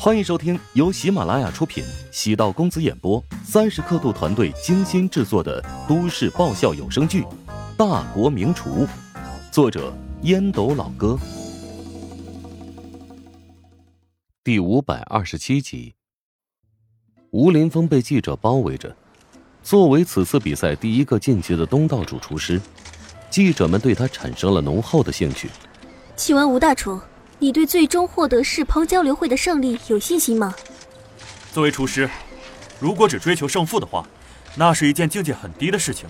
欢迎收听由喜马拉雅出品、喜道公子演播、三十刻度团队精心制作的都市爆笑有声剧《大国名厨》，作者烟斗老哥，第五百二十七集。吴林峰被记者包围着，作为此次比赛第一个晋级的东道主厨师，记者们对他产生了浓厚的兴趣。请问吴大厨？你对最终获得世烹交流会的胜利有信心吗？作为厨师，如果只追求胜负的话，那是一件境界很低的事情。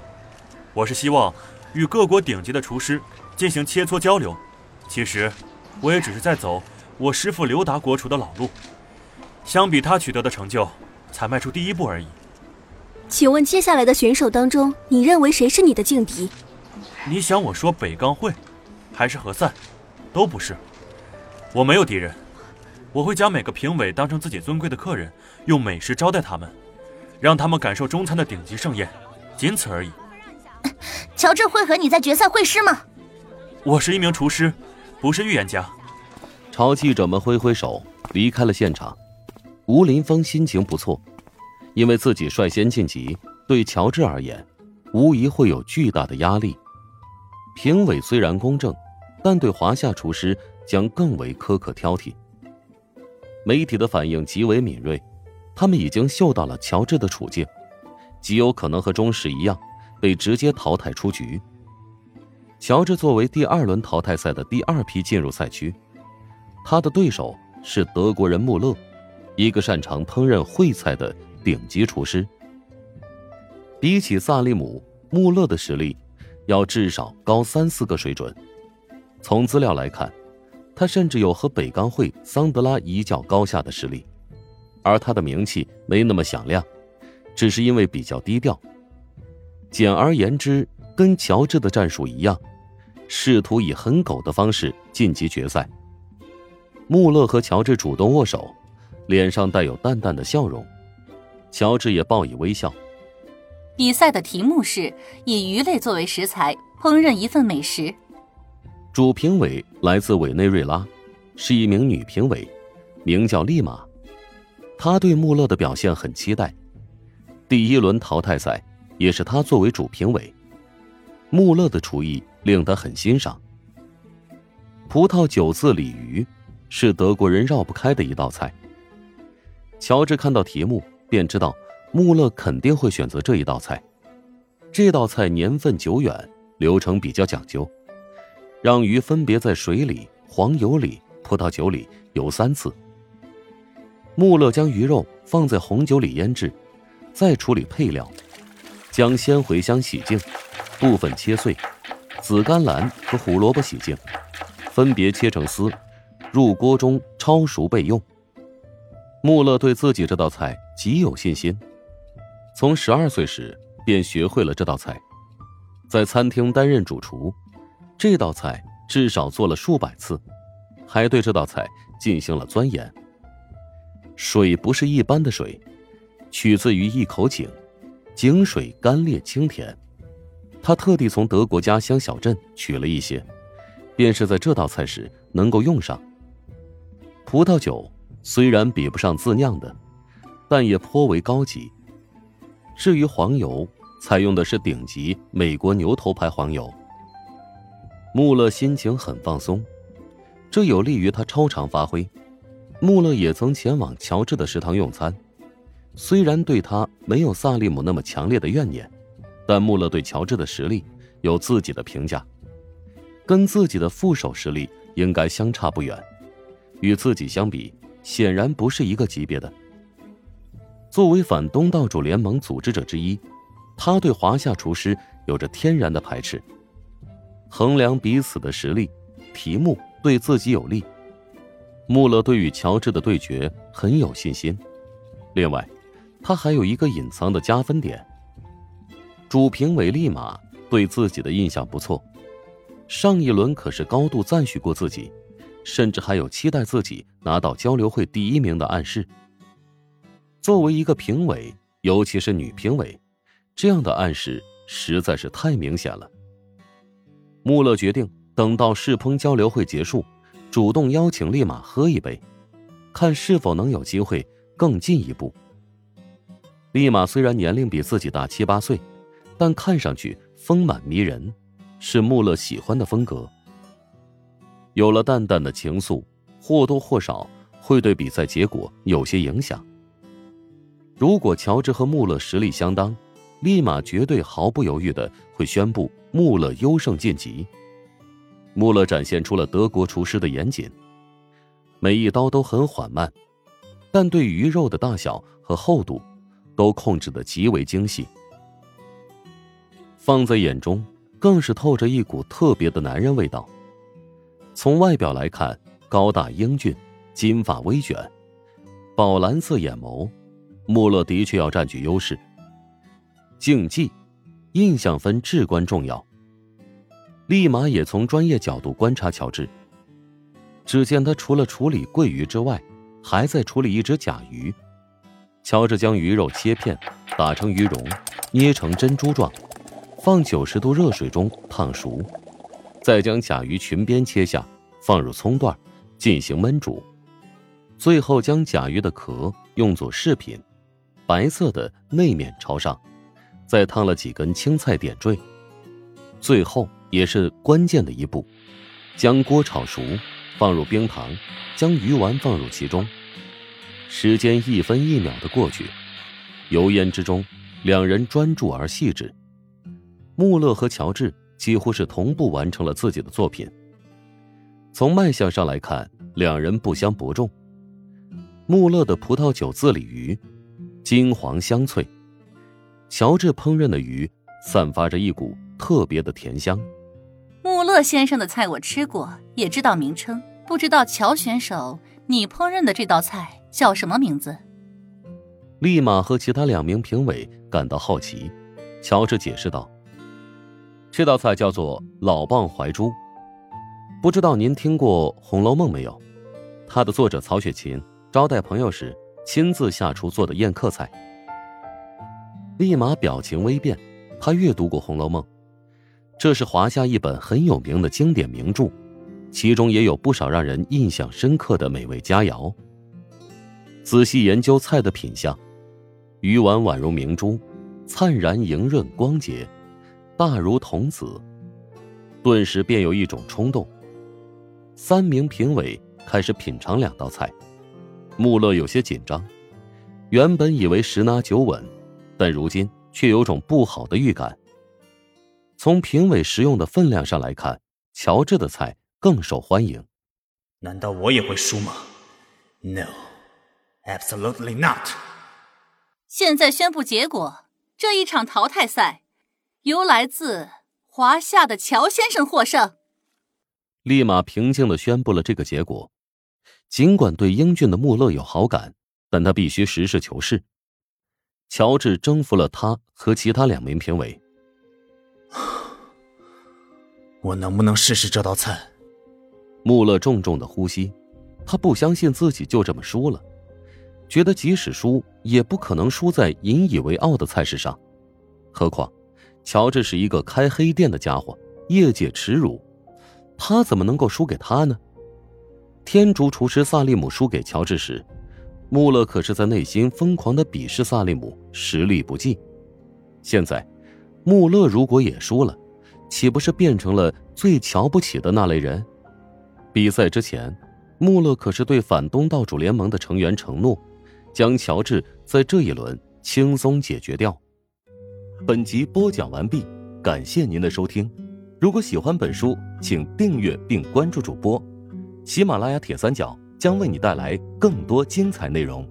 我是希望与各国顶级的厨师进行切磋交流。其实，我也只是在走我师父刘达国厨的老路，相比他取得的成就，才迈出第一步而已。请问接下来的选手当中，你认为谁是你的劲敌？你想我说北钢会，还是何塞，都不是。我没有敌人，我会将每个评委当成自己尊贵的客人，用美食招待他们，让他们感受中餐的顶级盛宴，仅此而已。乔治会和你在决赛会师吗？我是一名厨师，不是预言家。朝记者们挥挥手，离开了现场。吴林峰心情不错，因为自己率先晋级，对乔治而言，无疑会有巨大的压力。评委虽然公正，但对华夏厨师。将更为苛刻挑剔。媒体的反应极为敏锐，他们已经嗅到了乔治的处境，极有可能和中石一样被直接淘汰出局。乔治作为第二轮淘汰赛的第二批进入赛区，他的对手是德国人穆勒，一个擅长烹饪烩菜的顶级厨师。比起萨利姆，穆勒的实力要至少高三四个水准。从资料来看。他甚至有和北钢会桑德拉一较高下的实力，而他的名气没那么响亮，只是因为比较低调。简而言之，跟乔治的战术一样，试图以很狗的方式晋级决赛。穆勒和乔治主动握手，脸上带有淡淡的笑容，乔治也报以微笑。比赛的题目是以鱼类作为食材烹饪一份美食。主评委来自委内瑞拉，是一名女评委，名叫丽玛。她对穆勒的表现很期待。第一轮淘汰赛也是她作为主评委。穆勒的厨艺令她很欣赏。葡萄酒渍鲤鱼是德国人绕不开的一道菜。乔治看到题目便知道穆勒肯定会选择这一道菜。这道菜年份久远，流程比较讲究。让鱼分别在水里、黄油里、葡萄酒里游三次。穆勒将鱼肉放在红酒里腌制，再处理配料，将鲜茴香洗净，部分切碎，紫甘蓝和胡萝卜洗净，分别切成丝，入锅中焯熟备用。穆勒对自己这道菜极有信心，从十二岁时便学会了这道菜，在餐厅担任主厨。这道菜至少做了数百次，还对这道菜进行了钻研。水不是一般的水，取自于一口井，井水干裂清甜。他特地从德国家乡小镇取了一些，便是在这道菜时能够用上。葡萄酒虽然比不上自酿的，但也颇为高级。至于黄油，采用的是顶级美国牛头牌黄油。穆勒心情很放松，这有利于他超常发挥。穆勒也曾前往乔治的食堂用餐，虽然对他没有萨利姆那么强烈的怨念，但穆勒对乔治的实力有自己的评价，跟自己的副手实力应该相差不远，与自己相比，显然不是一个级别的。作为反东道主联盟组织者之一，他对华夏厨师有着天然的排斥。衡量彼此的实力，题目对自己有利。穆勒对与乔治的对决很有信心。另外，他还有一个隐藏的加分点。主评委立马对自己的印象不错，上一轮可是高度赞许过自己，甚至还有期待自己拿到交流会第一名的暗示。作为一个评委，尤其是女评委，这样的暗示实在是太明显了。穆勒决定等到世烹交流会结束，主动邀请立马喝一杯，看是否能有机会更进一步。立马虽然年龄比自己大七八岁，但看上去丰满迷人，是穆勒喜欢的风格。有了淡淡的情愫，或多或少会对比赛结果有些影响。如果乔治和穆勒实力相当，立马绝对毫不犹豫的会宣布穆勒优胜晋级。穆勒展现出了德国厨师的严谨，每一刀都很缓慢，但对鱼肉的大小和厚度。都控制的极为精细，放在眼中更是透着一股特别的男人味道。从外表来看，高大英俊，金发微卷，宝蓝色眼眸，穆勒的确要占据优势。竞技，印象分至关重要。立马也从专业角度观察乔治。只见他除了处理桂鱼之外，还在处理一只甲鱼。乔治将鱼肉切片，打成鱼蓉，捏成珍珠状，放九十度热水中烫熟，再将甲鱼裙边切下，放入葱段，进行焖煮。最后将甲鱼的壳用作饰品，白色的内面朝上，再烫了几根青菜点缀。最后也是关键的一步，将锅炒熟，放入冰糖，将鱼丸放入其中。时间一分一秒的过去，油烟之中，两人专注而细致。穆勒和乔治几乎是同步完成了自己的作品。从卖相上来看，两人不相伯仲。穆勒的葡萄酒自理鱼，金黄香脆；乔治烹饪的鱼，散发着一股特别的甜香。穆勒先生的菜我吃过，也知道名称，不知道乔选手你烹饪的这道菜。叫什么名字？立马和其他两名评委感到好奇。乔治解释道：“这道菜叫做老蚌怀珠，不知道您听过《红楼梦》没有？它的作者曹雪芹招待朋友时亲自下厨做的宴客菜。”立马表情微变，他阅读过《红楼梦》，这是华夏一本很有名的经典名著，其中也有不少让人印象深刻的美味佳肴。仔细研究菜的品相，鱼丸宛如明珠，灿然莹润光洁，大如童子，顿时便有一种冲动。三名评委开始品尝两道菜，穆勒有些紧张，原本以为十拿九稳，但如今却有种不好的预感。从评委食用的分量上来看，乔治的菜更受欢迎。难道我也会输吗？No。Absolutely not！现在宣布结果，这一场淘汰赛由来自华夏的乔先生获胜。立马平静的宣布了这个结果。尽管对英俊的穆勒有好感，但他必须实事求是。乔治征服了他和其他两名评委。我能不能试试这道菜？穆勒重重的呼吸，他不相信自己就这么输了。觉得即使输，也不可能输在引以为傲的菜式上。何况，乔治是一个开黑店的家伙，业界耻辱，他怎么能够输给他呢？天竺厨师萨利姆输给乔治时，穆勒可是在内心疯狂的鄙视萨利姆实力不济。现在，穆勒如果也输了，岂不是变成了最瞧不起的那类人？比赛之前，穆勒可是对反东道主联盟的成员承诺。将乔治在这一轮轻松解决掉。本集播讲完毕，感谢您的收听。如果喜欢本书，请订阅并关注主播。喜马拉雅铁三角将为你带来更多精彩内容。